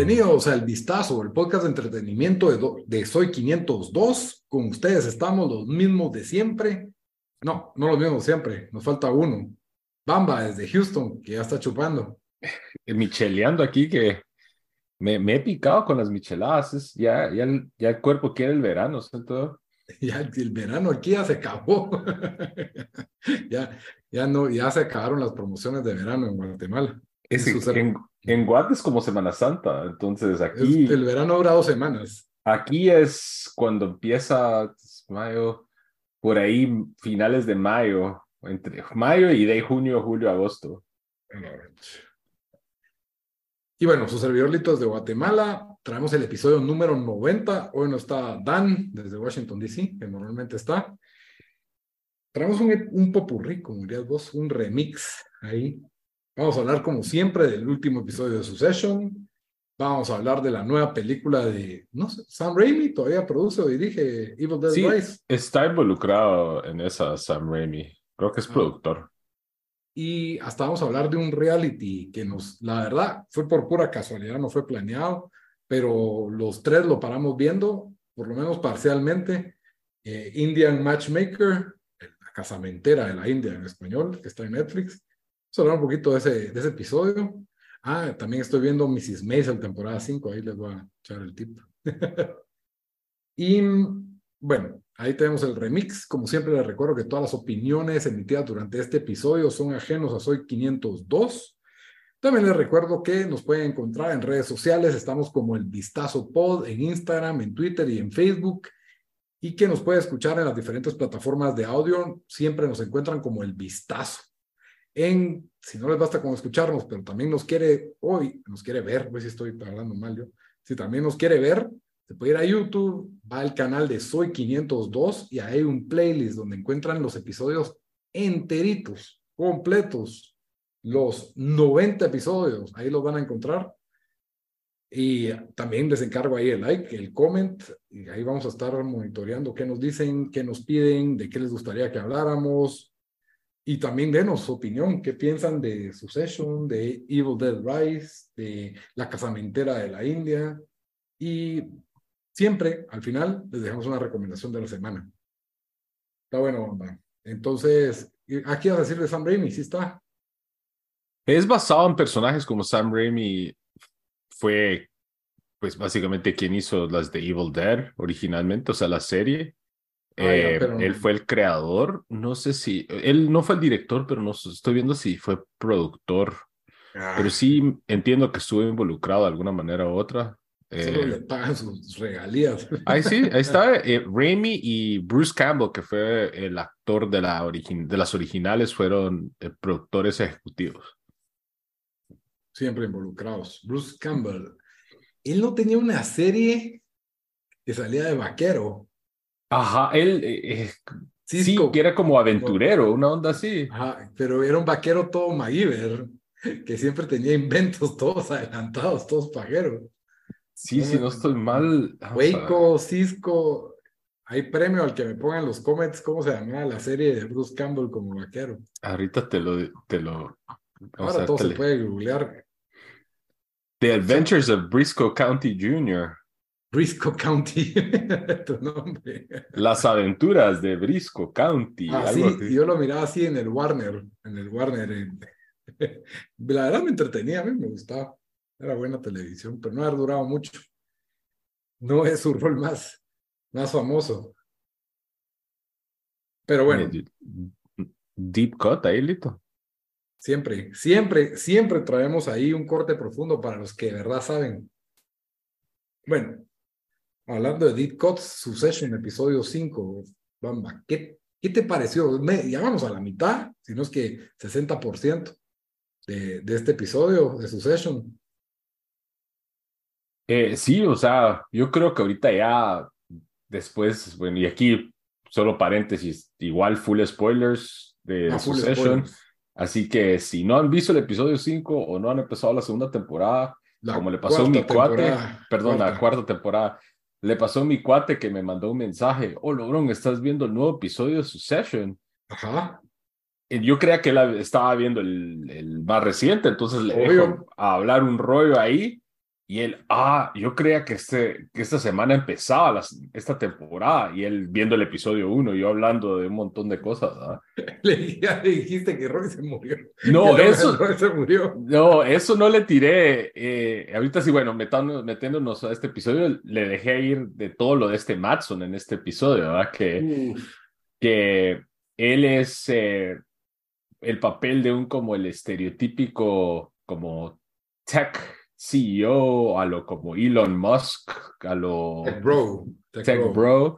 Bienvenidos al Vistazo, el podcast de entretenimiento de, do- de Soy 502. Con ustedes estamos los mismos de siempre. No, no los mismos de siempre, nos falta uno. Bamba desde Houston, que ya está chupando. micheleando aquí que me, me he picado con las micheladas. es- ya, ya, el, ya el cuerpo quiere el verano, ¿cierto? Ya el verano aquí ya se acabó. ya, ya, no, ya se acabaron las promociones de verano en Guatemala. Es, en, en Guate es como Semana Santa, entonces Es- aquí, el verano dura dos semanas. aquí es cuando empieza mayo, por ahí finales de mayo, entre mayo y de junio, julio, agosto. Y bueno, su servidor Litos de Guatemala, traemos el episodio número 90. Hoy no está Dan desde Washington, D.C., que normalmente está. Traemos un, un popurrí, como dirías vos, un remix ahí. Vamos a hablar, como siempre, del último episodio de Succession. Vamos a hablar de la nueva película de, no sé, Sam Raimi todavía produce o dirige Evil Dead Sí, Rise. está involucrado en esa Sam Raimi. Creo que es Ah. productor. y hasta vamos a hablar de un reality que nos, la verdad, fue por pura casualidad, no fue planeado, pero los tres lo paramos viendo, por lo menos parcialmente. Eh, Indian Matchmaker, la casamentera de la India en español, que está en Netflix. Vamos a hablar un poquito de ese, de ese episodio. Ah, también estoy viendo Mrs. Maisel, temporada 5, ahí les voy a echar el tip. y bueno, ahí tenemos el remix. Como siempre les recuerdo que todas las opiniones emitidas durante este episodio son ajenos a Soy 502. También les recuerdo que nos pueden encontrar en redes sociales. Estamos como el Vistazo Pod en Instagram, en Twitter y en Facebook. Y que nos puede escuchar en las diferentes plataformas de audio. Siempre nos encuentran como el Vistazo. En, si no les basta con escucharnos, pero también nos quiere hoy, nos quiere ver, pues si estoy hablando mal yo. Si también nos quiere ver, se puede ir a YouTube, va al canal de Soy 502 y ahí hay un playlist donde encuentran los episodios enteritos, completos, los 90 episodios, ahí los van a encontrar. Y también les encargo ahí el like, el comment, y ahí vamos a estar monitoreando qué nos dicen, qué nos piden, de qué les gustaría que habláramos. Y también denos su opinión, qué piensan de Succession, de Evil Dead Rise, de La Casamentera de la India. Y siempre, al final, les dejamos una recomendación de la semana. Está bueno, banda. Entonces, aquí vas a decir de Sam Raimi, sí está. Es basado en personajes como Sam Raimi fue, pues básicamente quien hizo las de Evil Dead originalmente, o sea, la serie. Ah, Eh, Él fue el creador, no sé si, él no fue el director, pero no estoy viendo si fue productor, pero sí entiendo que estuvo involucrado de alguna manera u otra. Solo Eh, le pagan sus regalías. Ahí sí, ahí está eh, Raimi y Bruce Campbell, que fue el actor de, la de las originales, fueron eh, productores ejecutivos. Siempre involucrados. Bruce Campbell. Él no tenía una serie que salía de vaquero. Ajá, él eh, eh, sí, que era como aventurero, una onda así. Ajá, pero era un vaquero todo MacGyver, que siempre tenía inventos todos adelantados, todos pajeros. Sí, si no estoy mal. vamos a- Waco, Cisco. Hay premio al que me pongan los comments cómo se llamaba la serie de Bruce Campbell como vaquero. Ahorita te lo, te lo. Ahora todo se le- puede googlear. The Adventures of Briscoe County Jr. Briscoe County, tu nombre. Las aventuras de Briscoe County. Ah, algo sí, así. yo lo miraba así en el Warner, en el Warner. en- La verdad me entretenía, a mí me gustaba. Era buena televisión, pero no ha durado mucho. No es su rol más, más famoso. Pero bueno, Deep Cut ahí, Lito. siempre, siempre, siempre traemos ahí un corte profundo para los que de verdad saben. Bueno, hablando de Deep Cuts, Succession, episodio 5, Bamba, ¿qué, qué te pareció? Me, ya vamos a la mitad, si no es que 60% de, de este episodio de Succession. Eh, sí, o sea, yo creo que ahorita ya después, bueno, y aquí solo paréntesis, igual full spoilers de Ah, full Succession. spoilers. Así que si no han visto el episodio 5 o no han empezado la segunda temporada, La como le pasó a mi cuate, perdón, la cuarta. cuarta temporada, le pasó a mi cuate que me mandó un mensaje, oh, Logrón, ¿estás viendo el nuevo episodio de Succession? Ajá. Y Yo creía que él estaba viendo el, el más reciente, entonces le Obvio. dejo a hablar un rollo ahí. Y él, ah, yo creía que, este, que esta semana empezaba las- esta temporada. Y él viendo el episodio 1, yo hablando de un montón de cosas. Le, ya le dijiste que Roy se murió. No, Que eso, Roy se murió. no, eso no le tiré. eh, ahorita sí, bueno, metándonos, metiéndonos a este episodio, le dejé ir de todo lo de este Matson en este episodio, ¿verdad? Que, Uf, que él es eh, el papel de un como el estereotípico como tech CEO, a lo como Elon Musk, a lo Tech bro. Tech tech bro. bro.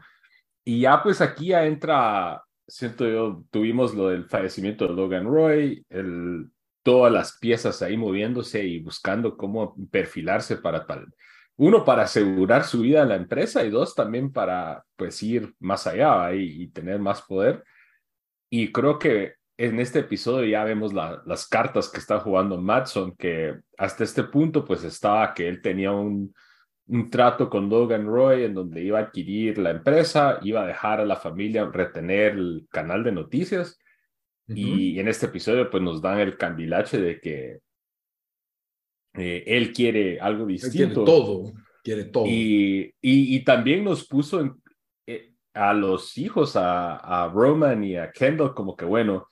Y ya pues aquí ya entra, siento yo, tuvimos lo del fallecimiento de Logan Roy, el, todas las piezas ahí moviéndose y buscando cómo perfilarse para tal. Uno, para asegurar su vida en la empresa y dos, también para pues ir más allá ahí y tener más poder. Y creo que en este episodio ya vemos la- las cartas que está jugando Matson, que hasta este punto pues estaba que él tenía un, un trato con Logan Roy en donde iba a adquirir la empresa, iba a dejar a la familia retener el canal de noticias y en este episodio pues nos dan el candilache de que eh, él quiere algo Él quiere distinto. todo. Quiere todo. Y, y, y también nos puso en- eh, a los hijos, a, a Roman y a Kendall, como que bueno,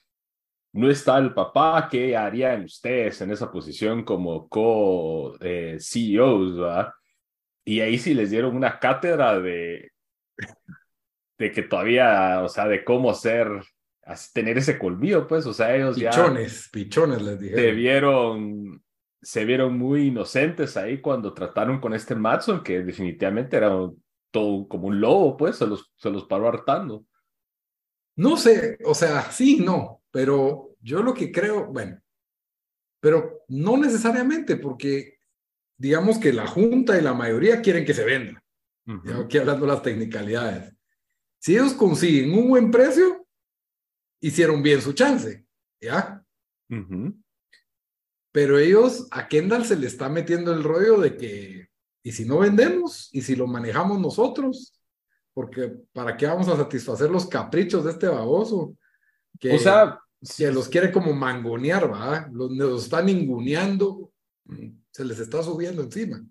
no está el papá, ¿qué harían ustedes en esa posición como co-CEOs? ¿verdad? Y ahí sí les dieron una cátedra de, de que todavía, o sea, de cómo ser, tener ese colmillo, pues, o sea, ellos ya pichones, pichones les se vieron, se vieron muy inocentes ahí cuando trataron con este Matson, que definitivamente era todo como un lobo, pues, se los, se los paró hartando. No sé, o sea, sí, no, pero yo lo que creo, bueno, pero no necesariamente, porque digamos que la Junta y la mayoría quieren que se venda. Ya aquí hablando de las technicalidades. Si ellos consiguen un buen precio, hicieron bien su chance, ¿ya? Pero ellos, a Kendall se le está metiendo el rollo de que, ¿y si no vendemos? ¿Y si lo manejamos nosotros? Porque ¿para qué vamos a satisfacer los caprichos de este baboso? Que, O sea, que los quiere como mangonear, ¿va? Los, los están ninguneando, mm, se les está subiendo encima.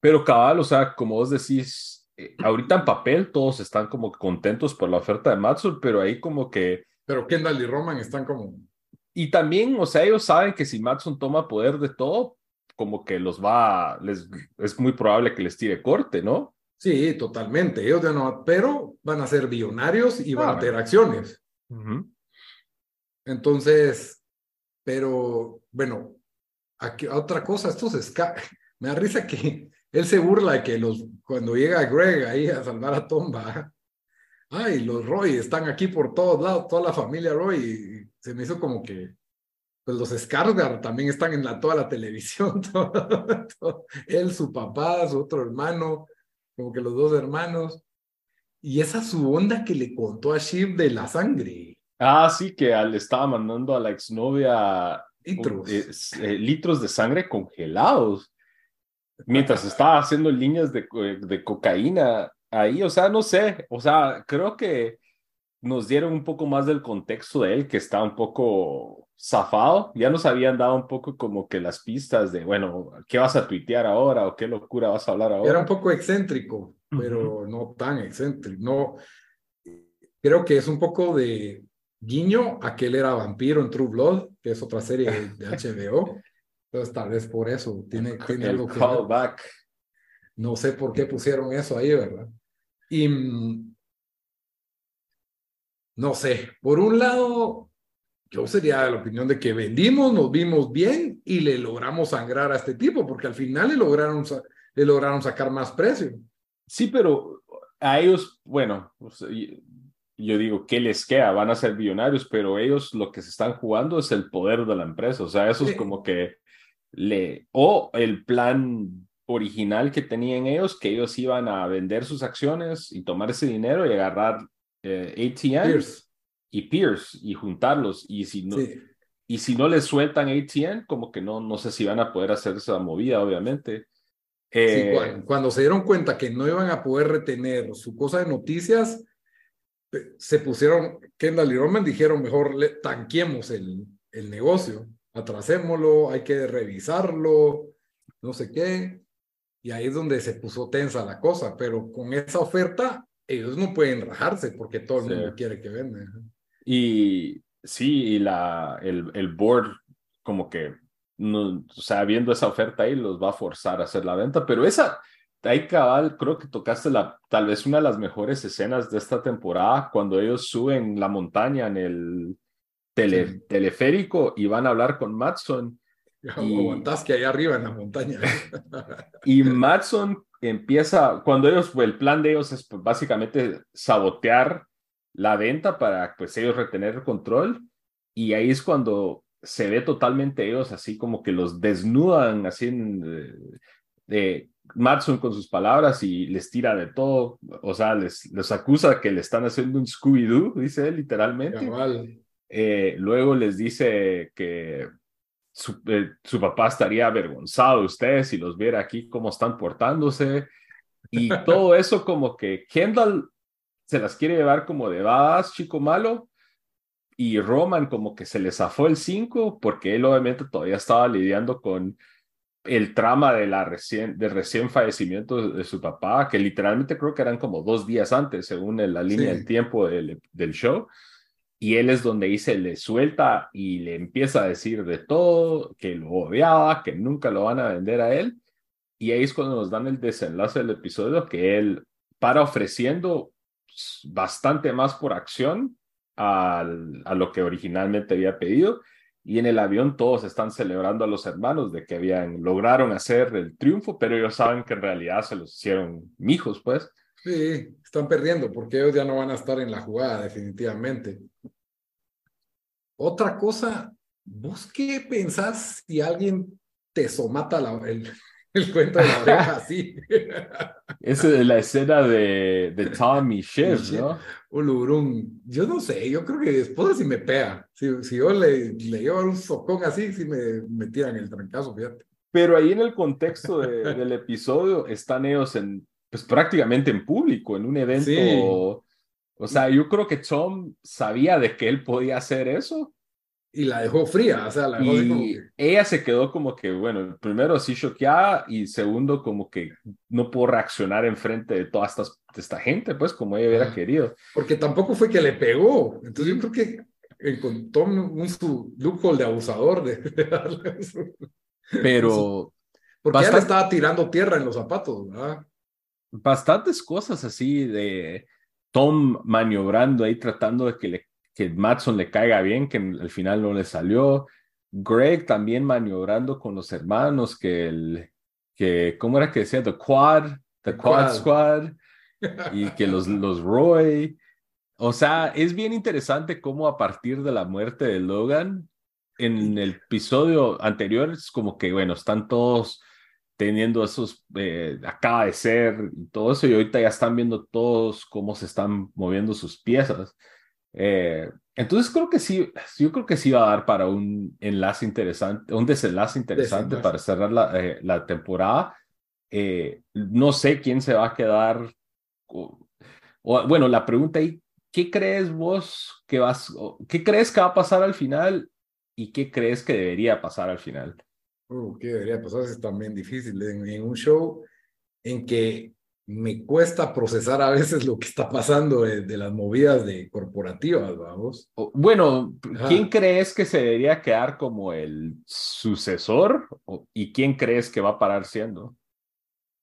pero cabal, o sea, como vos decís, eh, ahorita en papel todos están como contentos por la oferta de Matson, pero ahí como que Pero Kendall y Roman están como, Y también, o sea, ellos saben que si Matson toma poder de todo, como que los va, les, es muy probable que les tire corte, ¿no? sí, totalmente, ellos ya no, pero van a ser billonarios y van Ah, a tener acciones. Entonces, pero bueno, aquí otra cosa, estos me da risa que él se burla de que los cuando llega Greg ahí a salvar a Tomba, ay, los Roy están aquí por todos lados, toda la familia Roy, se me hizo como que pues los Skarsgård también están en la, toda la televisión, él, su papá, su otro hermano, como que los dos hermanos, y esa su onda que le contó a Shiv de la sangre, Ah, sí, que le estaba mandando a la exnovia litros. eh, eh, litros de sangre congelados mientras estaba haciendo líneas de, co- de cocaína ahí, o sea, no sé, o sea, creo que nos dieron un poco más del contexto de él, que está un poco zafado, ya nos habían dado un poco como que las pistas de, bueno, ¿qué vas a tuitear ahora o qué locura vas a hablar ahora? Era un poco excéntrico, pero no tan excéntrico. No, creo que es un poco de guiño a que él era vampiro en True Blood, que es otra serie de HBO. Entonces, tal vez por eso tiene, tiene el algo que callback. No sé por qué pusieron eso ahí, ¿verdad? Y mm, no sé, por un lado, yo sería de la opinión de que vendimos, nos vimos bien y le logramos sangrar a este tipo, porque al final le lograron, le lograron sacar más precio. Sí, pero a ellos, bueno, y- yo digo, ¿qué les queda? Van a ser billonarios, pero ellos lo que se están jugando es el poder de la empresa. O sea, eso es Sí. como que le, o el plan original que tenían ellos, que ellos iban a vender sus acciones y tomar ese dinero y agarrar eh, ATN y Pierce y juntarlos. Y si no, y si no les sueltan ATN, como que no, no sé si van a poder hacer esa movida, obviamente. Eh, cuando, se dieron cuenta que no iban a poder retener su cosa de noticias, se pusieron, Kendall y Roman dijeron, mejor le, tanquemos el, el negocio, atrasémoslo, hay que revisarlo, no sé qué. Y ahí es donde se puso tensa la cosa, pero con esa oferta ellos no pueden rajarse porque todo el mundo quiere que venda. Y sí, y la, el, el board como que, no, o sea, viendo esa oferta ahí los va a forzar a hacer la venta, pero esa, ahí cabal, creo que tocaste la, tal vez una de las mejores escenas de esta temporada, cuando ellos suben la montaña en el teleférico y van a hablar con Matson y, que ahí arriba en la montaña. y Matson empieza, cuando ellos, el plan de ellos es pues, básicamente sabotear la venta para pues ellos retener el control y ahí es cuando se ve totalmente ellos así como que los desnudan así de, de Matson con sus palabras y les tira de todo, o sea, les, les acusa que le están haciendo un Scooby-Doo, dice él literalmente. Eh, luego les dice que eh, su, papá estaría avergonzado de ustedes si los viera aquí cómo están portándose. Y todo eso como que Kendall se las quiere llevar como de vas, chico malo. Y Roman como que se le zafó el 5 porque él obviamente todavía estaba lidiando con el trama de la recién, de recién fallecimiento de su papá, que literalmente creo que eran como dos días antes, según la línea del tiempo del, del show y él es donde dice, le suelta y le empieza a decir de todo, que lo odiaba, que nunca lo van a vender a él. Y ahí es cuando nos dan el desenlace del episodio, que él para ofreciendo bastante más por acción a lo que originalmente había pedido. Y en el avión todos están celebrando a los hermanos de que habían lograron hacer el triunfo, pero ellos saben que en realidad se los hicieron mijos, pues. Sí, están perdiendo porque ellos ya no van a estar en la jugada definitivamente. Otra cosa, ¿vos qué pensás si alguien te somata el, el cuento de la oreja así? Esa es la escena de, de Tom y Shiv, ¿no? Un Yo no sé, yo creo que después si me pega. Si, si yo le, le llevo un socón así, si me, me tiran el trancazo, fíjate. Pero ahí en el contexto del episodio están ellos en pues prácticamente en público, en un evento. O sea, yo creo que Tom sabía de que él podía hacer eso. Y la dejó fría, o sea, la dejó y ella se quedó como que, bueno, primero así choqueada y segundo como que no pudo reaccionar en frente de toda esta, esta gente, pues como ella hubiera querido. Porque tampoco fue que le pegó. Entonces yo creo que encontró un, su loophole de abusador. De, Pero... Porque ella le estaba tirando tierra en los zapatos, ¿verdad? bastantes cosas así de Tom maniobrando ahí tratando de que, le, que Matson le caiga bien, que al final no le salió. Greg también maniobrando con los hermanos, que el, que, ¿cómo era que decía? The Quad, The, Quad, Squad, y que los, los Roy. O sea, es bien interesante cómo a partir de la muerte de Logan, en el episodio anterior es como que, bueno, están todos teniendo esos, eh, acaba de ser y todo eso, y ahorita ya están viendo todos cómo se están moviendo sus piezas. Eh, entonces creo que sí, yo creo que sí va a dar para un enlace interesante, un desenlace interesante para cerrar la, eh, la temporada. no sé quién se va a quedar. O, bueno, la pregunta ahí, ¿qué crees vos que vas, qué crees que va a pasar al final y qué crees que debería pasar al final? Uh, ¿Qué debería pasar? Es también difícil. En, un show en que me cuesta procesar a veces lo que está pasando de, las movidas de corporativas, vamos. Bueno, ¿quién crees que se debería quedar como el sucesor y quién crees que va a parar siendo?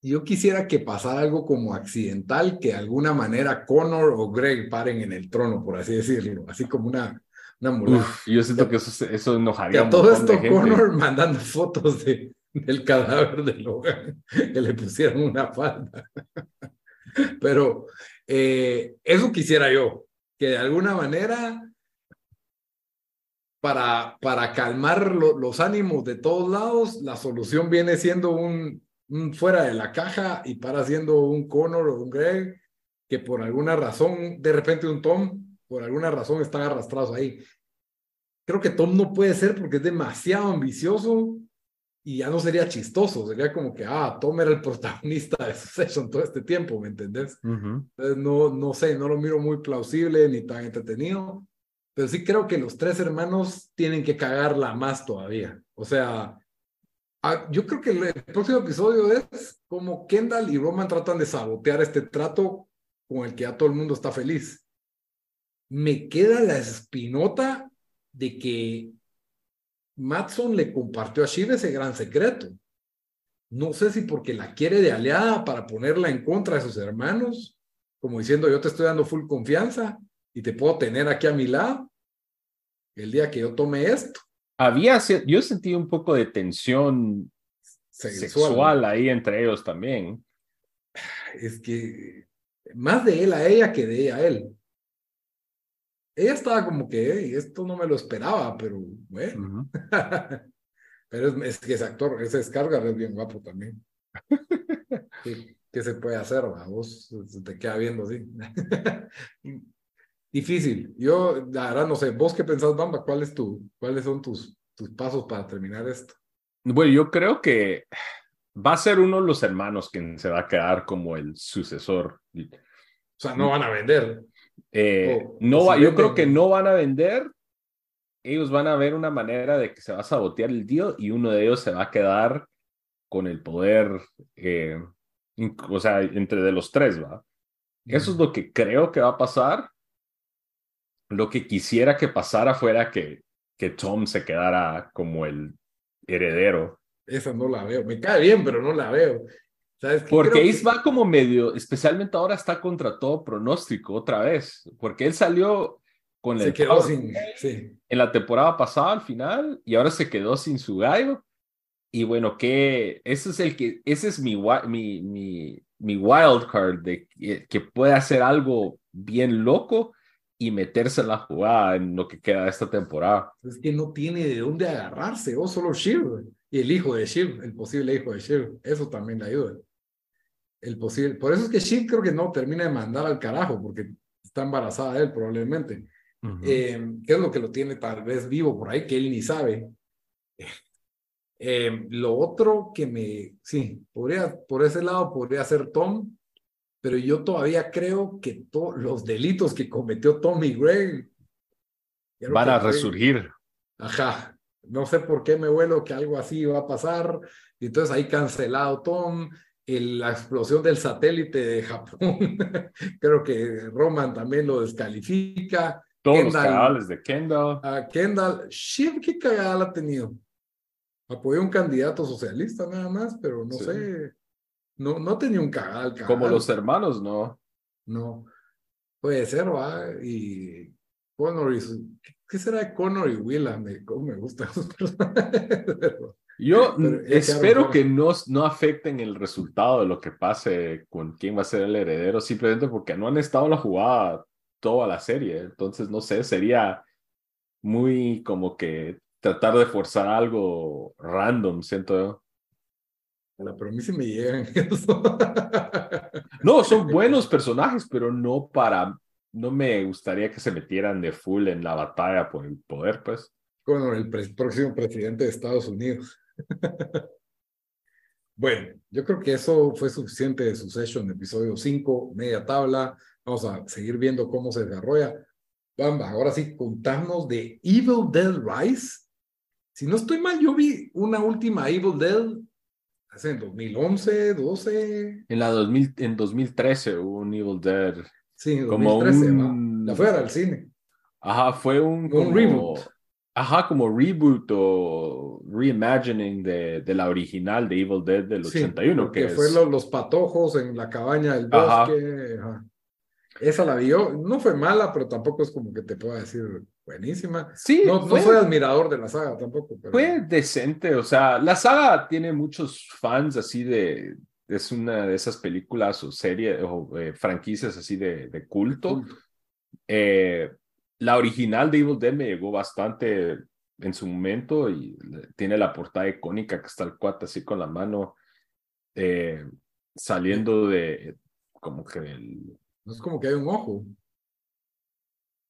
Yo quisiera que pasara algo como accidental, que de alguna manera Connor o Greg paren en el trono, por así decirlo, así como una yo siento que eso, eso enojaría a todo esto, Connor mandando fotos de, del cadáver de Logan, que le pusieron una falda. Pero eh, eso quisiera yo, que de alguna manera, para, para calmar los ánimos de todos lados, la solución viene siendo un, fuera de la caja y para siendo un Connor o un Greg, que por alguna razón, de repente un Tom, por alguna razón están arrastrados ahí. Creo que Tom no puede ser porque es demasiado ambicioso y ya no sería chistoso, sería como que, ah, Tom era el protagonista de Succession todo este tiempo, ¿me entendés? Entonces, no, no sé, no lo miro muy plausible ni tan entretenido, pero sí creo que los tres hermanos tienen que cagarla más todavía. O sea, ah, yo creo que el, próximo episodio es como Kendall y Roman tratan de sabotear este trato con el que ya todo el mundo está feliz. Me queda la espinota de que Matson le compartió a Shiv ese gran secreto. No sé si porque la quiere de aliada para ponerla en contra de sus hermanos, como diciendo yo te estoy dando full confianza y te puedo tener aquí a mi lado el día que yo tome esto. Había, yo sentí un poco de tensión sexual, ahí entre ellos también. Es que más de él a ella que de ella a él ella estaba como que, esto no me lo esperaba, pero bueno. pero es, que ese actor, ese descarga es bien guapo también. ¿Qué, se puede hacer? Vos se te queda viendo así. Difícil. Yo, la verdad, no sé. ¿Vos qué pensás, Bamba? ¿Cuál es tu, ¿Cuáles son tus, tus pasos para terminar esto? Bueno, yo creo que va a ser uno de los hermanos quien se va a quedar como el sucesor. O sea, no van a vender. Eh, no va, yo creo que no van a vender. Ellos van a ver una manera de que se va a sabotear el deal y uno de ellos se va a quedar con el poder, eh, o sea, entre de los tres, ¿va? Eso es lo que creo que va a pasar. Lo que quisiera que pasara fuera que, que Tom se quedara como el heredero. Esa no la veo. Me cae bien, pero no la veo. Porque Ace va como medio, especialmente ahora está contra todo pronóstico otra vez, porque él salió con el... Se quedó sin... Sí. En la temporada pasada al final y ahora se quedó sin su gallo. Y bueno, que ese es el que, ese es mi, mi, mi, mi wild card de que, puede hacer algo bien loco y meterse en la jugada en lo que queda de esta temporada. Es que no tiene de dónde agarrarse, o solo Shiv y el hijo de Shiv, el posible hijo de Shiv, eso también le ayuda el posible. Por eso es que Shiv creo que no termina de mandar al carajo, porque está embarazada él probablemente. Eh, ¿Qué es lo que lo tiene tal vez vivo por ahí, que él ni sabe? Eh, lo otro que me, sí, podría, por ese lado podría ser Tom, pero yo todavía creo que los delitos que cometió Tom y Greg van a resurgir. Ajá, no sé por qué me vuelo que algo así va a pasar. Y entonces ahí cancelado Tom, la explosión del satélite de Japón, creo que Roman también lo descalifica. Todos los canales de Kendall. A Kendall, Shiv, ¿qué cagada ha tenido? Apoyó un candidato socialista nada más, pero no sé, no, no tenía un cagal, Como los hermanos, ¿no? No, puede ser, va, y Connor y ¿qué será de Connor y Willa? Me, cómo me gustan esos personajes. Yo espero que no, no afecten el resultado de lo que pase con quién va a ser el heredero, simplemente porque no han estado en la jugada toda la serie. Entonces, no sé, sería muy como que tratar de forzar algo random, siento yo. pero a mí se me llegan no, son buenos personajes, pero no para, no me gustaría que se metieran de full en la batalla por el poder, pues. Con el próximo presidente de Estados Unidos. bueno, yo creo que eso fue suficiente de Succession, episodio 5, media tabla. Vamos a seguir viendo cómo se desarrolla. Bamba, ahora sí, contamos de Evil Dead Rise. Si no estoy mal, yo vi una última Evil Dead hace en 2011, 12. En la 2000, en 2013 hubo un Evil Dead. Sí, en 2013, como la fuera al cine. Ajá, fue un, un reboot. Ajá, como reboot o reimagining de, de la original de Evil Dead del 81. Que, fue los patojos en la cabaña del bosque. Esa la vio, no fue mala, pero tampoco es como que te pueda decir buenísima. Sí, no, no soy admirador de la saga tampoco. Fue decente, o sea, la saga tiene muchos fans así de, es una de esas películas o series o eh, franquicias así de, de culto. culto. Eh, la original de Evil Dead me llegó bastante en su momento y tiene la portada icónica que está el cuate así con la mano eh, saliendo de como que el... No es como que hay un ojo.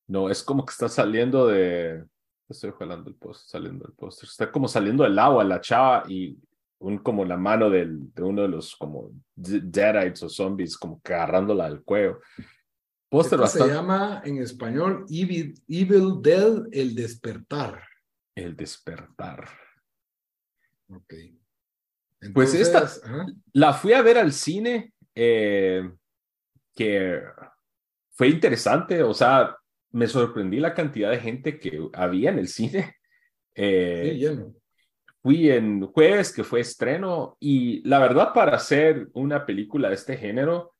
No, es como que está saliendo de... Estoy jalando el póster, saliendo del póster. Está como saliendo del agua la chava y un, como la mano del, de uno de los como deadites o zombies como que agarrándola del cuello. Póster bastante... Se llama en español Evil, Evil Dead, El Despertar. El Despertar. Ok. pues esta la fui a ver al cine, eh, que fue interesante, o sea, me sorprendí la cantidad de gente que había en el cine. Eh, sí, lleno. Fui en jueves, que fue estreno, y la verdad, para hacer una película de este género,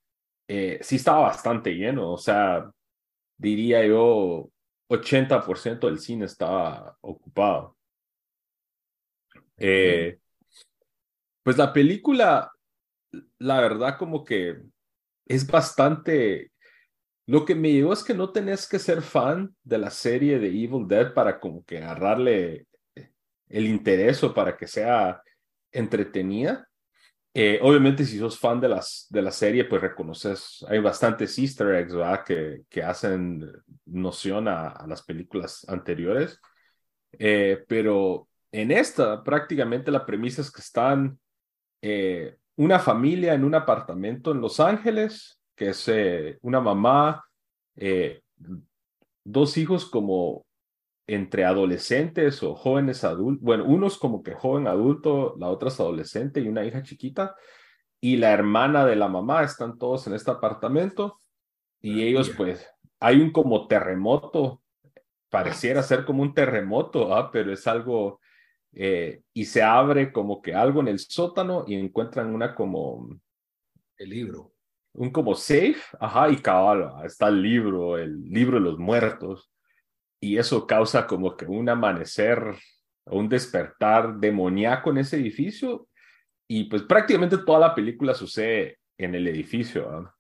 eh, sí estaba bastante lleno, o sea, diría yo, 80% del cine estaba ocupado. Eh, pues la película, la verdad, como que es bastante. Lo que me llegó es que no tenés que ser fan de la serie de Evil Dead para como que agarrarle el interés o para que sea entretenida. Eh, obviamente, si sos fan de, las, de la serie, pues reconoces, hay bastantes easter eggs. Que, que hacen noción a, las películas anteriores. Eh, pero en esta, prácticamente la premisa es que están eh, una familia en un apartamento en Los Ángeles, que es una mamá, dos hijos como entre adolescentes o jóvenes adultos, bueno, unos como que joven adulto, la otra es adolescente y una hija chiquita, y la hermana de la mamá, están todos en este apartamento, y ellos pues, hay un como terremoto, pareciera ser como un terremoto, ¿ah? pero es algo eh, y se abre como que algo en el sótano y encuentran una como... El libro. Un como safe, ajá, y cabal, está el libro, el libro de los muertos. Y eso causa como que un amanecer un despertar demoníaco en ese edificio. Y pues prácticamente toda la película sucede en el edificio.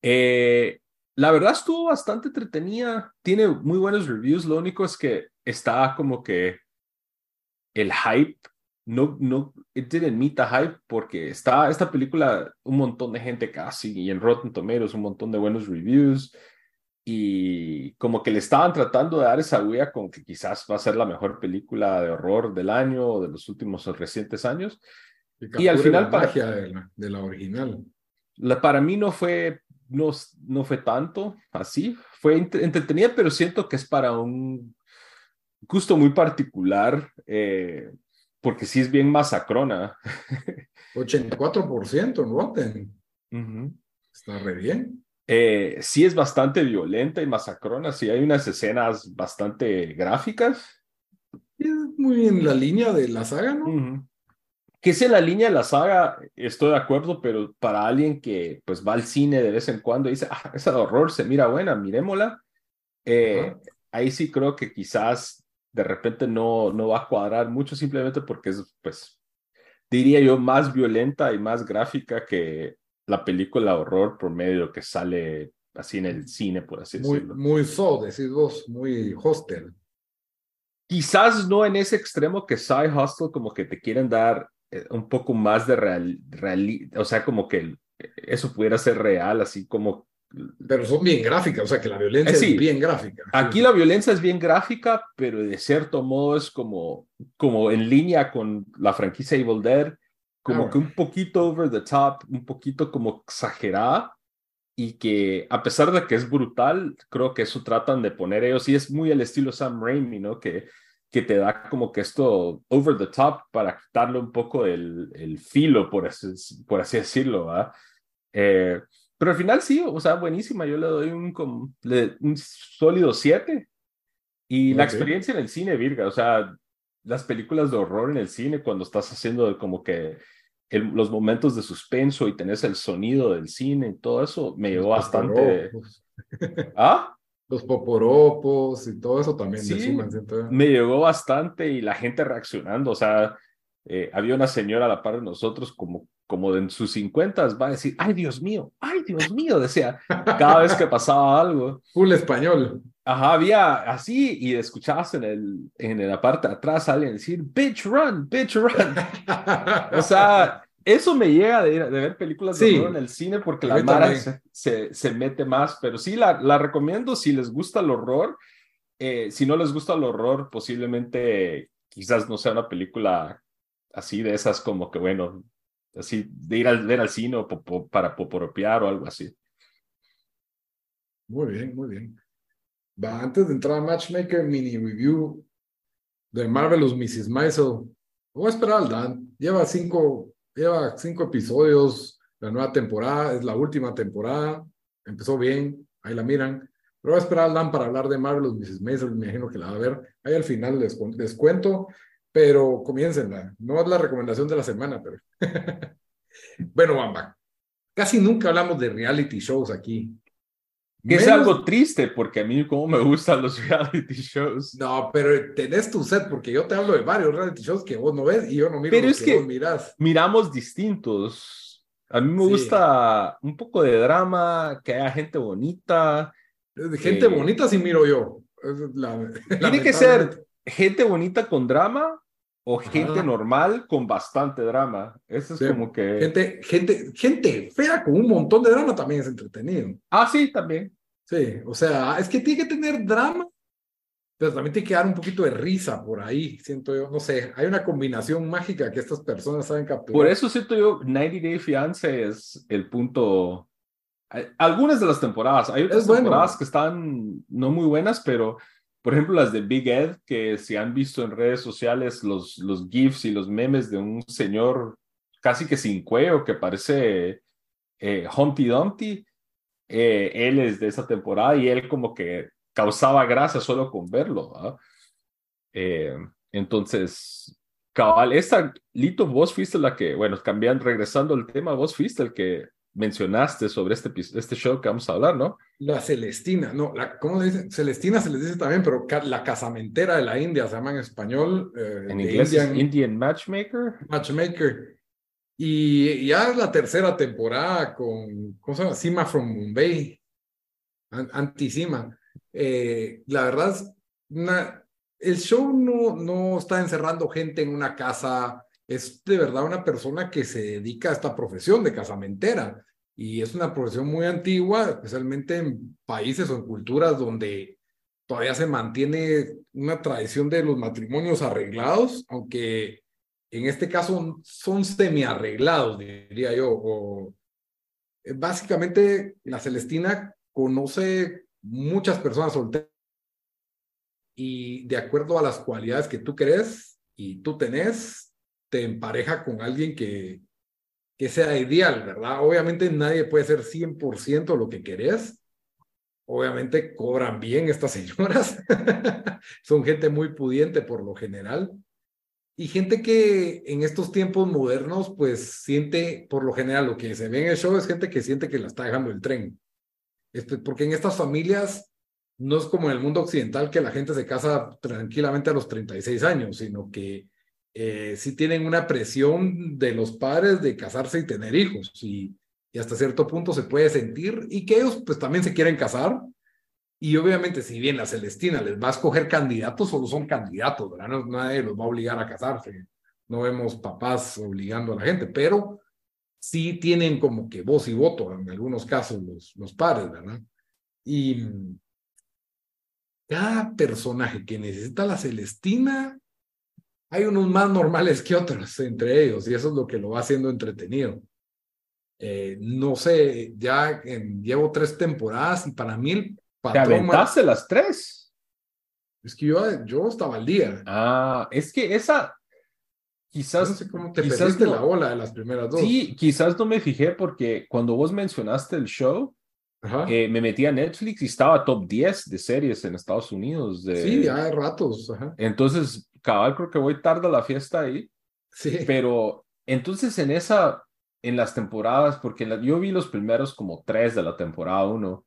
Eh, la verdad estuvo bastante entretenida, tiene muy buenos reviews, lo único es que está como que el hype no, no, it didn't meet the hype porque está esta película, un montón de gente casi, y en Rotten Tomatoes un montón de buenos reviews, y como que le estaban tratando de dar esa huella con que quizás va a ser la mejor película de horror del año o de los últimos recientes años. Y, al final... La para, de la, de la original. La, para mí no fue, no, no fue tanto así, fue entretenida, pero siento que es para un gusto muy particular, eh, porque sí es bien masacrona. 84% en Rotten. Está re bien. Eh, sí es bastante violenta y masacrona, sí hay unas escenas bastante gráficas. Es muy en la línea de la saga, ¿no? Que es en la línea de la saga, estoy de acuerdo, pero para alguien que pues va al cine de vez en cuando y dice, ah, esa de horror se mira buena, miremosla. Eh, ahí sí creo que quizás de repente no, no va a cuadrar mucho simplemente porque es, pues, diría yo, más violenta y más gráfica que la película horror por medio que sale así en el cine, por así muy, decirlo. Muy so, decís vos, muy hostel. Quizás no en ese extremo que Side Hostel como que te quieren dar eh, un poco más de real, real, o sea, como que eso pudiera ser real, así como pero son bien gráficas, o sea que la violencia eh, es bien gráfica. Aquí la violencia es bien gráfica, pero de cierto modo es como, como en línea con la franquicia Evil Dead, como ah, que un poquito over the top, un poquito como exagerada, y que a pesar de que es brutal, creo que eso tratan de poner ellos, y es muy el estilo Sam Raimi, ¿no? Que, que te da como que esto over the top para quitarle un poco el, el filo, por así, por así decirlo, ¿verdad? Eh, pero al final sí, o sea, buenísima. Yo le doy un, un sólido 7. Y la experiencia en el cine, Virga, o sea, las películas de horror en el cine, cuando estás haciendo como que los momentos de suspenso y tenés el sonido del cine y todo eso, me llevó bastante. ¿Ah? Los poporopos y todo eso también sí, me llegó bastante y la gente reaccionando, o sea, eh, había una señora a la par de nosotros como como en sus 50 va a decir, ay Dios mío, ay Dios mío, decía, cada vez que pasaba algo. Full español. Ajá, había así y escuchabas en, el, en la parte de atrás a alguien decir, bitch run, bitch run. o sea, eso me llega de, de ver películas de horror en el cine porque la Mara se, se mete más, pero sí la, la recomiendo si les gusta el horror. Eh, si no les gusta el horror, posiblemente quizás no sea una película así de esas como que, bueno, así de ir al ver al cine o para poporopear o algo así. Muy bien, muy bien. Va, antes de entrar a Matchmaker, mini review de Marvelous Mrs. Maisel. Voy a esperar al Dan. Lleva cinco, lleva cinco episodios. La nueva temporada es la última temporada. Empezó bien. Ahí la miran. Pero voy a esperar al Dan para hablar de Marvelous Mrs. Maisel. Me imagino que la va a ver. Ahí al final les, les cuento. Pero comiéncenla. No es la recomendación de la semana, pero. bueno, Bamba. Casi nunca hablamos de reality shows aquí. Que es Menos- algo triste porque a mí como me gustan los reality shows. No, pero tenés tu set, porque yo te hablo de varios reality shows que vos no ves y yo no miro Pero los es que, que- vos mirás. Miramos distintos. A mí me Sí. gusta un poco de drama, que haya gente bonita. Gente Eh, bonita sí miro yo. Es la- Tiene que ser gente bonita con drama o gente Ajá. normal con bastante drama. Eso es Sí. como que... Gente, gente, gente fea con un montón de drama también es entretenido. Ah, sí, también. Sí, o sea, es que tiene que tener drama, pero también tiene que dar un poquito de risa por ahí, siento yo. No sé, hay una combinación mágica que estas personas saben capturar. Por eso siento yo, 90 Day Fiance es el punto. Hay- Algunas de las temporadas, hay otras Es bueno. temporadas que están no muy buenas, pero por ejemplo las de Big Ed, que si han visto en redes sociales los, los GIFs y los memes de un señor casi que sin cuello que parece eh, Humpty Dumpty, eh, él es de esa temporada y él como que causaba grasa solo con verlo. ¿ah? Eh, entonces, cabal, esta, Lito, vos fuiste la que, bueno, cambiando, regresando al tema, vos fuiste el que mencionaste sobre este, este show que vamos a hablar, ¿no? La Celestina, no, la, ¿cómo se dice? Celestina se les dice también, pero ca- la casamentera de la India se llama en español. eh, En inglés es Indian Matchmaker. Matchmaker. Y ya es la tercera temporada con, ¿cómo se llama? Sima from Mumbai, An- Anti-Sima. Eh, la verdad es, una, el show no, no está encerrando gente en una casa, es de verdad una persona que se dedica a esta profesión de casamentera. Y es una profesión muy antigua, especialmente en países o en culturas donde todavía se mantiene una tradición de los matrimonios arreglados, aunque en este caso son semi-arreglados, diría yo. O, eh, básicamente, la Celestina conoce muchas personas solteras y de acuerdo a las cualidades que tú crees y tú tenés, te empareja con alguien que, que sea ideal, ¿verdad? Obviamente nadie puede ser 100% lo que querés. Obviamente cobran bien estas señoras. Son gente muy pudiente por lo general. Y gente que en estos tiempos modernos, pues siente, por lo general, lo que se ve en el show es gente que siente que la está dejando el tren. Este, porque en estas familias no es como en el mundo occidental que la gente se casa tranquilamente a los 36 años, sino que eh, sí tienen una presión de los padres de casarse y tener hijos. Y, hasta cierto punto se puede sentir y que ellos pues también se quieren casar. Y obviamente, si bien la Celestina les va a escoger candidatos, solo son candidatos, ¿verdad? No, nadie los va a obligar a casarse. No vemos papás obligando a la gente, pero sí tienen como que voz y voto en algunos casos los, los padres, ¿verdad? Y cada personaje que necesita la Celestina, hay unos más normales que otros entre ellos, y eso es lo que lo va haciendo entretenido. Eh, no sé, ya en- llevo tres temporadas y para mí el ¿Te patrón... ma- aventaste las tres? Es que yo, yo estaba al día. Ah, es que esa quizás no sé cómo te quizás perdiste no- la ola de las primeras dos. Sí, quizás no me fijé porque cuando vos mencionaste el show, eh, me metí a Netflix y estaba top 10 de series en Estados Unidos. De... sí, ya hay ratos. Ajá. Entonces, cabal, creo que voy tarde a la fiesta ahí, Sí. pero entonces en esa, en las temporadas, porque la- yo vi los primeros como tres de la temporada uno,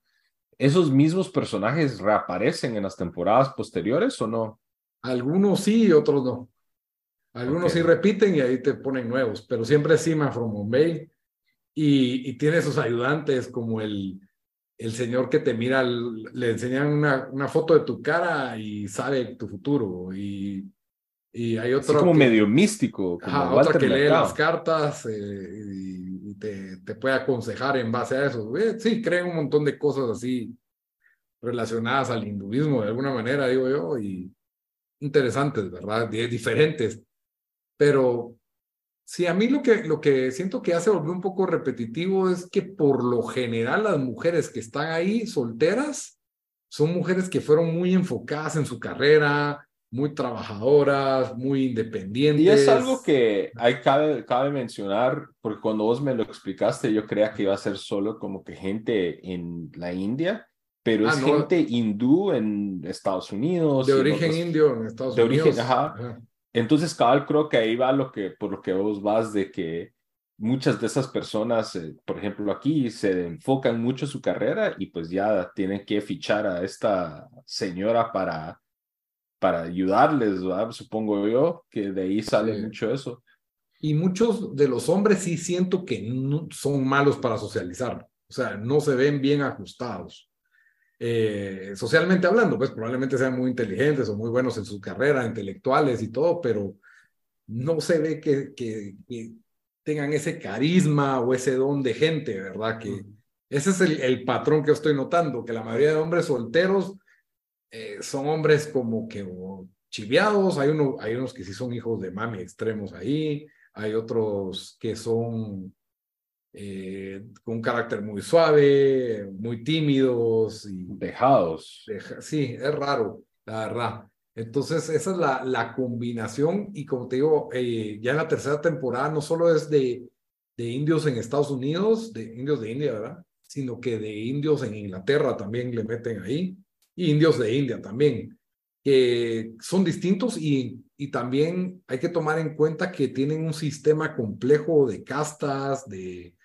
¿esos mismos personajes reaparecen en las temporadas posteriores o no? Algunos sí y otros no. Algunos Ok. sí repiten y ahí te ponen nuevos, pero siempre es Sima from Bombay. Y, y tiene sus ayudantes como el, el señor que te mira, le enseñan una, una foto de tu cara y sabe tu futuro. Y Y hay otro. como medio místico. Como otra que lee las cartas eh, y, te, te, puede aconsejar en base a eso. Eh, sí, creen un montón de cosas así relacionadas al hinduismo de alguna manera, digo yo, y interesantes, ¿verdad? Diferentes. Pero sí, a mí lo que, lo que siento que hace volver un poco repetitivo es que por lo general las mujeres que están ahí solteras son mujeres que fueron muy enfocadas en su carrera, muy trabajadoras, muy independientes. Y es algo que hay, cabe, cabe mencionar, porque cuando vos me lo explicaste, yo creía que iba a ser solo como que gente en la India, pero ah, es gente hindú en Estados Unidos. De origen indio en Estados de Unidos. Origen, ajá. Entonces, cabal, creo que ahí va lo que, por lo que vos vas de que muchas de esas personas, eh, por ejemplo, aquí se enfocan mucho en su carrera y pues ya tienen que fichar a esta señora para para ayudarles, supongo yo, que de ahí sale mucho eso. Y muchos de los hombres sí siento que no, son malos para socializar, o sea, no se ven bien ajustados. Eh, socialmente hablando, pues probablemente sean muy inteligentes o muy buenos en su carrera, intelectuales y todo, pero no se ve que, que, tengan ese carisma o ese don de gente, ¿verdad? Que ese es el, el patrón que estoy notando, que la mayoría de hombres solteros eh, son hombres como que chiviados, hay, uno, hay unos que sí son hijos de mami extremos ahí, hay otros que son eh, con un carácter muy suave, muy tímidos y dejados. sí, es raro, la verdad. Entonces, esa es la, la combinación y como te digo, eh, ya en la tercera temporada no solo es de, de indios en Estados Unidos, de indios de India, ¿verdad? Sino que de indios en Inglaterra también le meten ahí indios de India también, que son distintos y, y también hay que tomar en cuenta que tienen un sistema complejo de castas, de,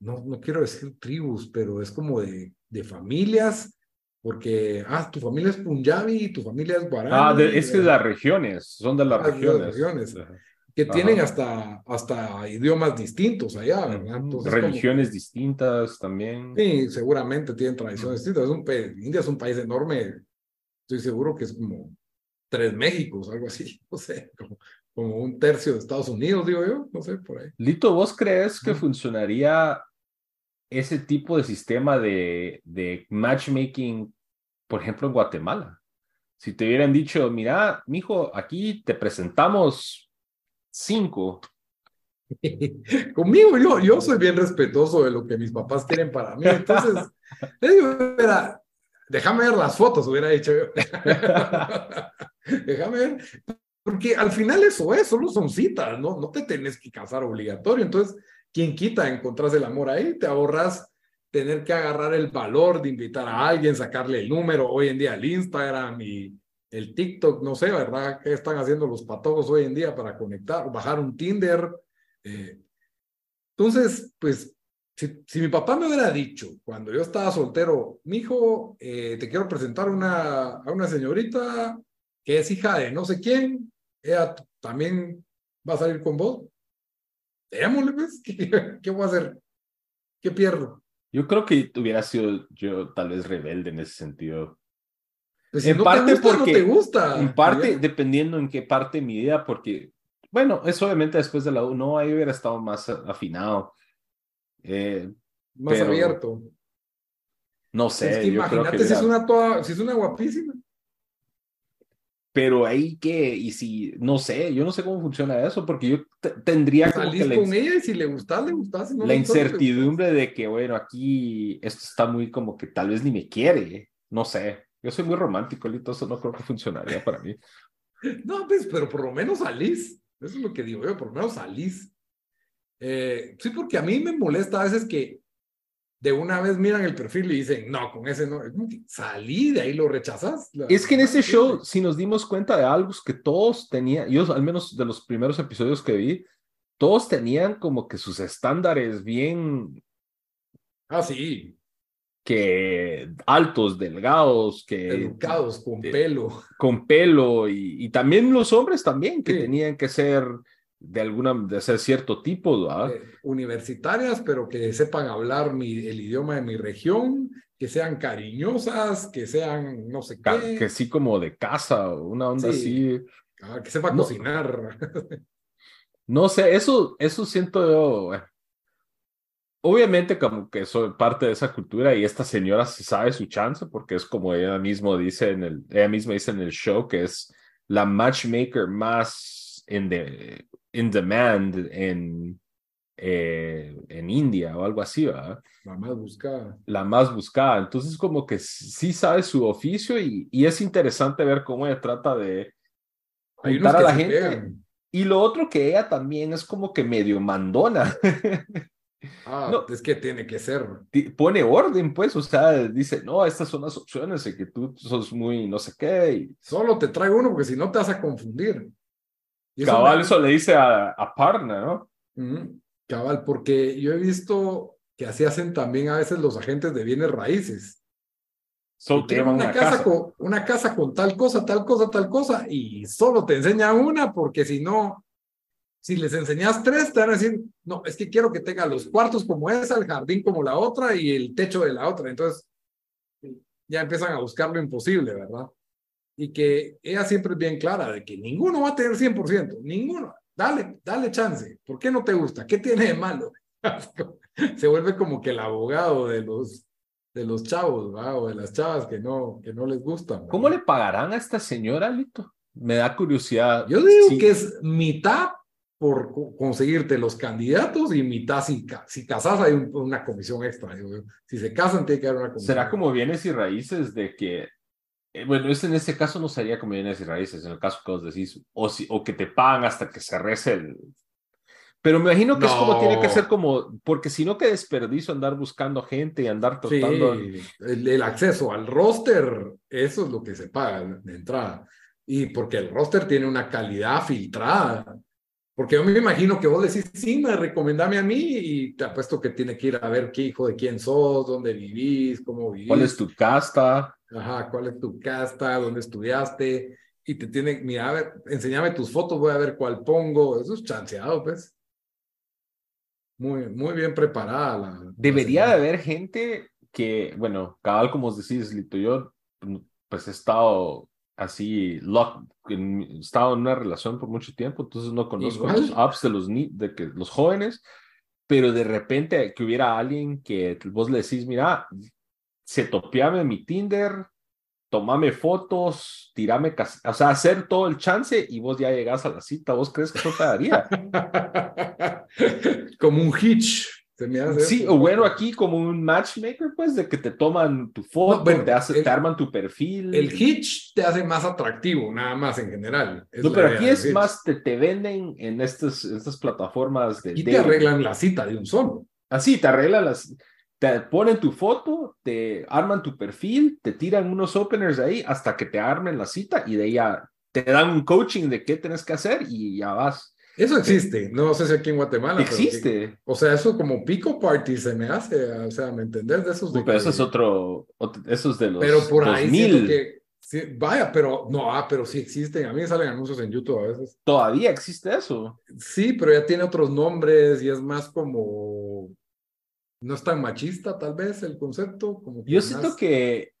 no, no quiero decir tribus, pero es como de, de familias, porque, ah, tu familia es Punjabi, tu familia es Guarani. Ah, es que las regiones, son de las ah, regiones. regiones que tienen hasta, hasta idiomas distintos allá, ¿verdad? Religiones distintas también. Sí, seguramente tienen tradiciones distintas. Es un, India es un país enorme, estoy seguro que es como tres Méxicos, algo así, no sé, como, como un tercio de Estados Unidos, digo yo, no sé, por ahí. Lito, ¿vos crees que funcionaría ese tipo de sistema de, de matchmaking, por ejemplo, en Guatemala? Si te hubieran dicho, mira, mijo, aquí te presentamos cinco. Conmigo, yo, yo soy bien respetuoso de lo que mis papás quieren para mí. Entonces, déjame ver las fotos, hubiera dicho yo. déjame ver. Porque al final eso es, solo son citas, ¿no? No te tenés que casar obligatorio. Entonces, quien quita, encontrás el amor ahí, te ahorras tener que agarrar el valor de invitar a alguien, sacarle el número, hoy en día el Instagram y el TikTok, no sé, ¿verdad? ¿Qué están haciendo los patojos hoy en día para conectar, bajar un Tinder? Eh, entonces, pues, si, mi papá me hubiera dicho cuando yo estaba soltero, mi hijo, eh, te quiero presentar una, a una señorita que es hija de no sé quién, ella también va a salir con vos. Démosle, pues, ¿qué, ¿qué voy a hacer? ¿Qué pierdo? Yo creo que hubiera sido yo tal vez rebelde en ese sentido. Pues en parte porque te gusta. En parte, dependiendo en qué parte de mi vida, porque, bueno, es obviamente después de la U, no, ahí hubiera estado más afinado. Eh, más abierto. No sé. imagínate si, es una toda, si es una guapísima. Pero ahí que, y si, no sé, yo no sé cómo funciona eso, porque yo tendría como que con ella y si le gusta, le gusta. la pues, incertidumbre de que, bueno, aquí esto está muy como que tal vez ni me quiere, no sé. Yo soy muy romántico, Lito, eso no creo que funcionaría para mí. No, pues, pero por lo menos salís. Eso es lo que digo yo, por lo menos salís. Eh, sí, porque a mí me molesta a veces que de una vez miran el perfil y dicen, no, con ese no. Salí, de ahí lo rechazas. Es que en ese show, si nos dimos cuenta de algo que todos tenían, yo al menos de los primeros episodios que vi, todos tenían como que sus estándares bien. Ah, sí que altos, delgados, que... Educados, con pelo. Con pelo, y, también los hombres también, que tenían que ser de alguna, de ser cierto tipo. Eh, universitarias, pero que sepan hablar mi, el idioma de mi región, que sean cariñosas, que sean no sé qué. Que sí como de casa, una onda así. Ah, que sepa No. cocinar. No sé, eso, eso siento yo. Obviamente como que soy parte de esa cultura y esta señora se sabe su chance porque es como ella mismo dice en el, ella misma dice en el show que es la matchmaker más in, de- in demand en, eh, en India o algo así, ¿verdad? La más buscada. La más buscada. Entonces como que sí sabe su oficio y, y es interesante ver cómo ella trata de juntar a la gente. pegan. Y lo otro que ella también es como que medio mandona. Ah, No. es que tiene que ser. Pone orden, pues, o sea, dice, no, estas son las opciones y que tú sos muy no sé qué. Y Solo te traigo uno porque si no te vas a confundir. Y eso cabal, me- eso le dice a, a Parna, ¿no? Ujú, Cabal, porque yo he visto que así hacen también a veces los agentes de bienes raíces. Y te una, una casa, casa. Con, una casa con tal cosa, tal cosa, tal cosa, y solo te enseñan una, porque si no, si les enseñas tres, te van a decir, no, es que quiero que tenga los cuartos como esa, el jardín como la otra y el techo de la otra. Entonces, ya empiezan a buscar lo imposible, ¿verdad? Y que ella siempre es bien clara de que ninguno va a tener 100%, ninguno. Dale, dale chance. ¿Por qué no te gusta? ¿Qué tiene de malo? Se vuelve como que el abogado de los, de los chavos, ¿verdad? O de las chavas que no, que no les gustan. ¿Cómo ¿verdad? le pagarán a esta señora, Lito? Me da curiosidad. Yo digo Sí. que es mitad por co- conseguirte los candidatos y mitad si, si casas hay un- una comisión extra. Si se casan tiene que haber una comisión. ¿Será como bienes y raíces de que, eh, bueno, es en este caso no sería como bienes y raíces, en el caso que vos decís, o, si, o que te pagan hasta que se rece el... Pero me imagino que es como tiene que No. ser como, porque si no, qué desperdicio andar buscando gente y andar Sí, tratando... el, el acceso al roster, eso es lo que se paga de entrada. Y porque el roster tiene una calidad filtrada. Porque yo me imagino que vos decís, sí, me recomendame a mí y te apuesto que tiene que ir a ver qué hijo de quién sos, dónde vivís, cómo vivís. ¿Cuál es tu casta? Ajá, cuál es tu casta, dónde estudiaste, y te tiene, mira, a ver, enséñame tus fotos, voy a ver cuál pongo, eso es chanceado, pues. Muy, muy bien preparada la. la Debería de haber gente que, bueno, cabal como os decís, Lito, yo pues he estado así, lock, en- estado en una relación por mucho tiempo, entonces no conozco Igual. los apps de los, ni- de que, los jóvenes, pero de repente que hubiera alguien que vos le decís, mira, se topeame mi Tinder, tomame fotos, tirame, o sea, hacer todo el chance y vos ya llegás a la cita, ¿vos crees que eso te daría? Como un hitch. Hace Sí, o bueno, aquí como un matchmaker, pues, de que te toman tu foto, No, bueno, te, hace- el- te arman tu perfil. El hitch te hace más atractivo, nada más en general. Es No, pero aquí es hitch. más, te, te venden en estas, estas plataformas de Y te arreglan la cita de un solo. Así, te arreglan las, te ponen tu foto, te arman tu perfil, te tiran unos openers ahí hasta que te armen la cita y de ahí ya te dan un coaching de qué tienes que hacer y ya vas. Eso existe. No sé si aquí en Guatemala. pero Existe. o sea, eso como pico party se me hace. O sea, ¿me entendés? De esos de pero eso es otro, otro- eso es de los Pero por ahí 2000. siento que. sí, vaya, pero no, ah, pero sí existen. A mí me salen anuncios en YouTube a veces. Todavía existe eso. Sí, pero ya tiene otros nombres y es más como. No es tan machista, tal vez, el concepto. Como Yo siento más- que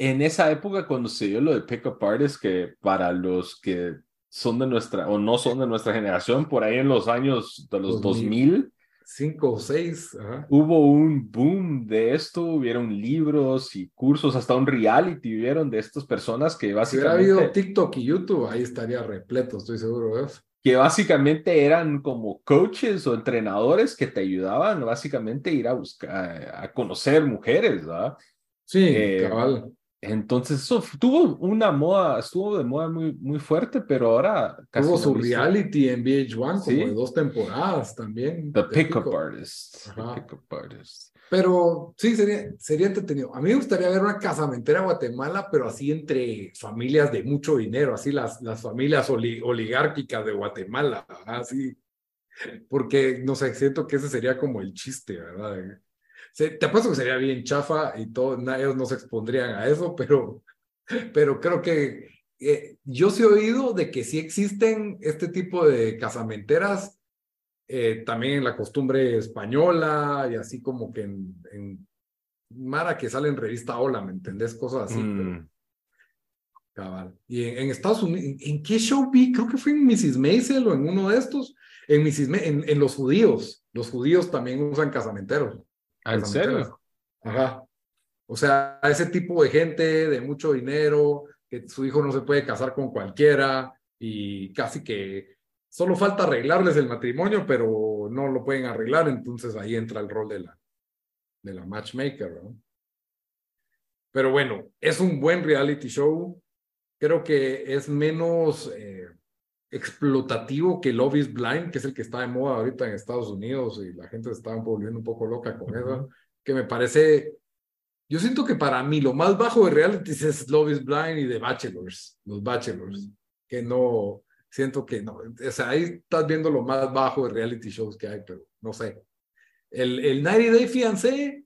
en esa época cuando se dio lo de Pickup Artists, que para los que son de nuestra o no son de nuestra generación, por ahí en los años de los 2000. 2000, Cinco o seis. Ajá. hubo un boom de esto, hubieron libros y cursos, hasta un reality hubieron de estas personas que Si hubiera básicamente, habido TikTok y YouTube, ahí estaría repleto, estoy seguro de eso. que básicamente eran como coaches o entrenadores que te ayudaban básicamente a ir a buscar, a conocer mujeres, ¿verdad? Sí, Eh, cabal. Entonces, eso tuvo una moda, estuvo de moda muy, muy fuerte, pero ahora casi Tuvo no su visto. reality en VH1 Sí. como de dos temporadas también. The Pickup pick-up. Artist. The Artist. Pero sí, sería, sería entretenido. A mí me gustaría ver una casamentera en Guatemala, pero así entre familias de mucho dinero, así las, las familias oli- oligárquicas de Guatemala, así. Porque, no sé, siento que ese sería como el chiste, ¿verdad? Se- te apuesto que sería bien chafa y todo, na- ellos no se expondrían a eso, pero, pero creo que eh, yo sí he oído de que sí existen este tipo de casamenteras eh, también en la costumbre española y así como que en, en Mara que sale en revista Hola, ¿me entendés? Cosas así. pero- Mm, Cabal. Y en, Estados Unidos, ¿en, qué show vi? Creo que fue en Mrs. Maisel o en uno de estos. En, Mrs. en, en los judíos. Los judíos también usan casamenteros. ¿Ah, ¿En serio? Ajá. O sea, ese tipo de gente de mucho dinero, que su hijo no se puede casar con cualquiera y casi que solo falta arreglarles el matrimonio, pero no lo pueden arreglar, entonces ahí entra el rol de la, de la matchmaker, ¿no? Pero bueno, es un buen reality show. Creo que es menos eh, explotativo que Love is Blind, que es el que está de moda ahorita en Estados Unidos y la gente se está volviendo un poco loca con eso, que me parece, yo siento que para mí lo más bajo de reality es Love is Blind y The Bachelors, los Bachelors, que no, siento que no, o sea, ahí estás viendo lo más bajo de reality shows que hay, pero no sé. El, el 90 Day Fiancé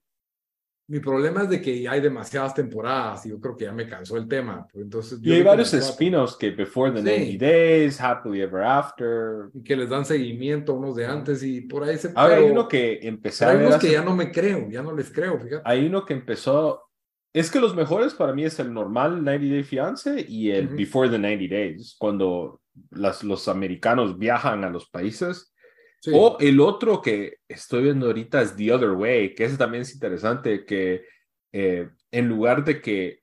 mi problema es de que hay demasiadas temporadas y yo creo que ya me cansó el tema. Pues, entonces, y hay varios spin-offs que Before the 90 Days, Happily Ever After. Y que les dan seguimiento a unos de antes y por ahí se... Ahora hay uno que empezó Hay unos que ya no me creo, ya no les creo, fíjate. Hay uno que empezó... Es que los mejores para mí es el normal 90 Day Fiance y el Before the 90 Days, cuando las, los americanos viajan a los países o el otro que estoy viendo ahorita es The Other Way, que ese también es interesante, que eh, en lugar de que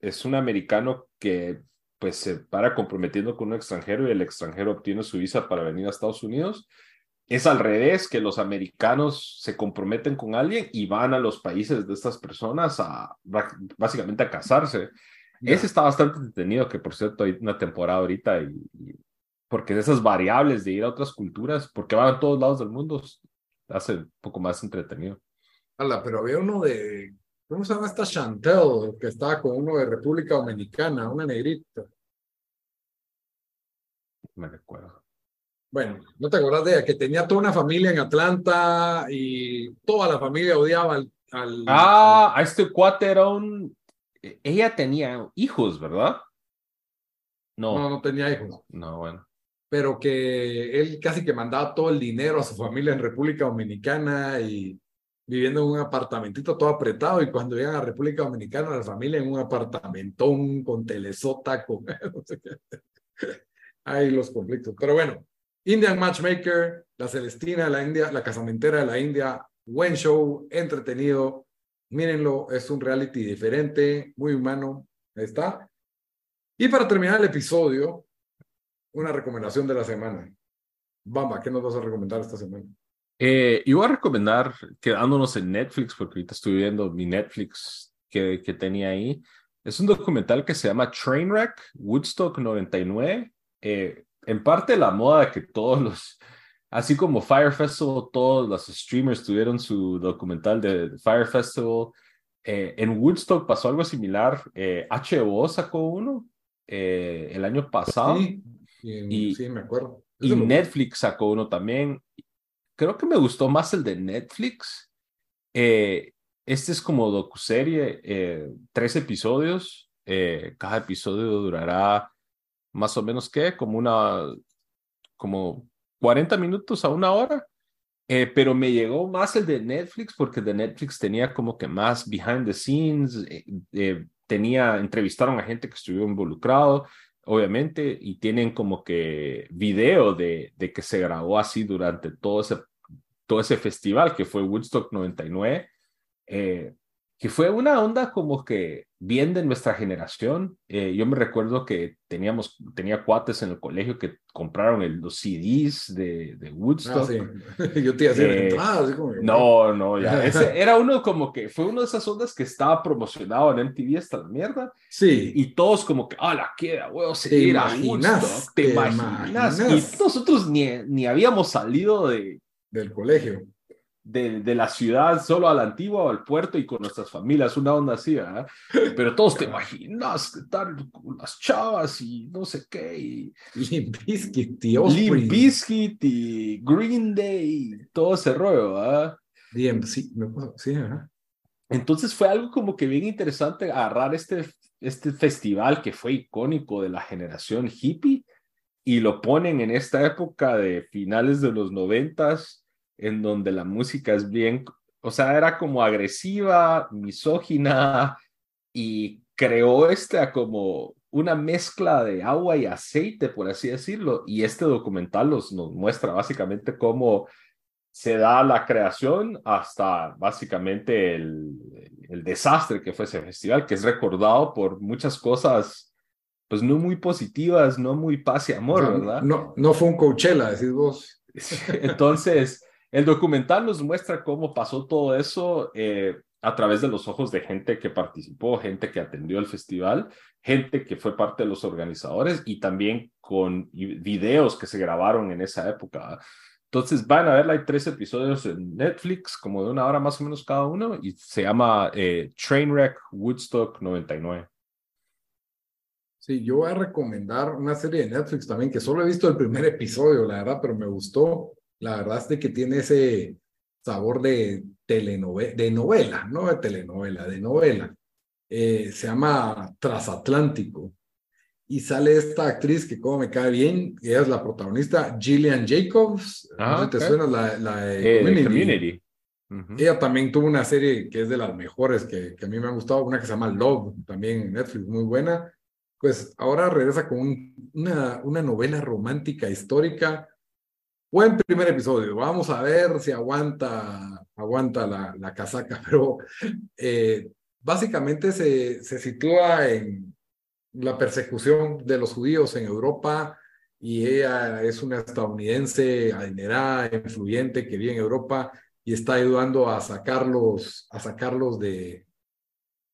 es un americano que pues se para comprometiendo con un extranjero y el extranjero obtiene su visa para venir a Estados Unidos, es al revés, que los americanos se comprometen con alguien y van a los países de estas personas a básicamente a casarse. Ese está bastante entretenido, que por cierto hay una temporada ahorita y porque esas variables de ir a otras culturas, porque van a todos lados del mundo, hace un poco más entretenido. Hala, pero había uno de, ¿cómo se llama esta Chantel? Que estaba con uno de República Dominicana, una negrita. Me recuerdo. Bueno, ¿no te acuerdas de ella? Que tenía toda una familia en Atlanta y toda la familia odiaba al... ah, a este cuate era un... Ella tenía hijos, ¿verdad? No. No, no tenía hijos. No, bueno pero que él casi que mandaba todo el dinero a su familia en República Dominicana y viviendo en un apartamentito todo apretado y cuando llegan a República Dominicana la familia en un apartamentón con telesota, con Hay los conflictos. Pero bueno, Indian Matchmaker, la Celestina la India, la casamentera de la India, buen show, entretenido. Mírenlo, es un reality diferente, muy humano. Ahí está. Y para terminar el episodio, una recomendación de la semana. Bamba, ¿qué nos vas a recomendar esta semana? Eh, yo voy a recomendar, quedándonos en Netflix, porque ahorita estoy viendo mi Netflix que, que tenía ahí. Es un documental que se llama Trainwreck, Woodstock 99. Eh, en parte la moda que todos los, así como Fire Festival, todos los streamers tuvieron su documental de Fire Festival. Eh, en Woodstock pasó algo similar. HBO sacó uno el año pasado. Y, sí, me acuerdo. y Netflix sacó uno también. Creo que me gustó más el de Netflix. Eh, este es como docuserie, eh, tres episodios. Eh, cada episodio durará más o menos, ¿qué? Como una, como 40 minutos a una hora. pero me llegó más el de Netflix porque el de Netflix tenía como que más behind the scenes, tenía, entrevistaron a gente que estuvo involucrado, obviamente, y tienen como que video de, de que se grabó así durante todo ese, todo ese festival que fue Woodstock 99. Eh, que fue una onda como que bien de nuestra generación. Eh, yo me recuerdo que teníamos, tenía cuates en el colegio que compraron el, los CDs de, de Woodstock. Ah, Yo te hacía eh, entradas. no, no, ya. Ese era uno como que fue una de esas ondas que estaba promocionado en MTV hasta la mierda. Sí. Y todos como que, ah, la queda, weón, seguir a Woodstock. ¿Te, imaginas? Y nosotros ni, ni habíamos salido de... Del colegio de, de, la ciudad solo a la antigua o al puerto y con nuestras familias, una onda así, ¿verdad? Pero todos te imaginas que tal con las chavas y no sé qué. Y... Limp Bizkit y y Green Day, todo ese rollo, ¿verdad? Bien, sí, sí, Entonces fue algo como que bien interesante agarrar este, este festival que fue icónico de la generación hippie y lo ponen en esta época de finales de los noventas en donde la música es bien, o sea, era como agresiva, misógina y creó esta como una mezcla de agua y aceite, por así decirlo, y este documental nos muestra básicamente cómo se da la creación hasta básicamente el, el desastre que fue ese festival, que es recordado por muchas cosas, pues no muy positivas, no muy paz y amor, ¿verdad? No, no fue un Coachella, decís vos. Entonces, el documental nos muestra cómo pasó todo eso eh, a través de los ojos de gente que participó, gente que atendió el festival, gente que fue parte de los organizadores y también con videos que se grabaron en esa época. Entonces van a verla, hay tres episodios en Netflix, como de una hora más o menos cada uno, y se llama eh, Trainwreck Woodstock 99. Sí, yo voy a recomendar una serie de Netflix también, que solo he visto el primer episodio, la verdad, pero me gustó. La verdad es de que tiene ese sabor de telenovela, de novela, no de telenovela, de novela. Eh, se llama Transatlántico y sale esta actriz que como me cae bien, ella es la protagonista, Gillian Jacobs, no sé ah, te suena la, la de eh, Community. Ella también tuvo una serie que es de las mejores que, que, a mí me ha gustado, una que se llama Love, también en Netflix, muy buena. Pues ahora regresa con una, una novela romántica histórica. Buen primer episodio, vamos a ver si aguanta, aguanta la, la casaca, pero eh, básicamente se, se sitúa en, la persecución de los judíos en Europa y ella es una estadounidense adinerada, influyente, que vive en Europa y está ayudando a sacarlos, a sacarlos de...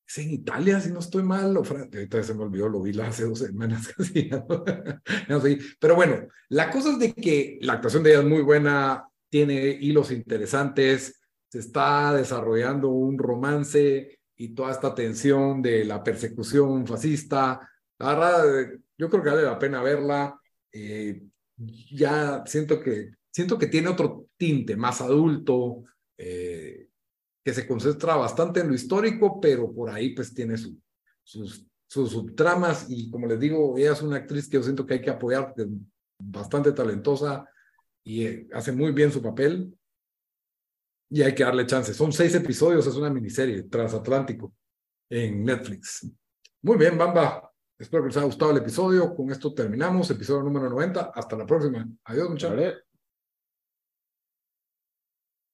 Es en Italia, si no estoy mal, o ahorita se me olvidó, lo vi hace dos semanas casi. ¿no? Pero bueno, la cosa es de que la actuación de ella es muy buena, tiene hilos interesantes, se está desarrollando un romance y toda esta tensión de la persecución fascista. La verdad, yo creo que vale la pena verla. Eh, ya siento que, siento que tiene otro tinte más adulto, eh, que se concentra bastante en lo histórico, pero por ahí pues tiene su, sus, sus subtramas y como les digo, ella es una actriz que yo siento que hay que apoyar, bastante talentosa y eh, hace muy bien su papel y hay que darle chance. Son seis episodios, es una miniserie transatlántico en Netflix. Muy bien, Bamba. Espero que les haya gustado el episodio. Con esto terminamos, episodio número 90. Hasta la próxima. Adiós, muchachos.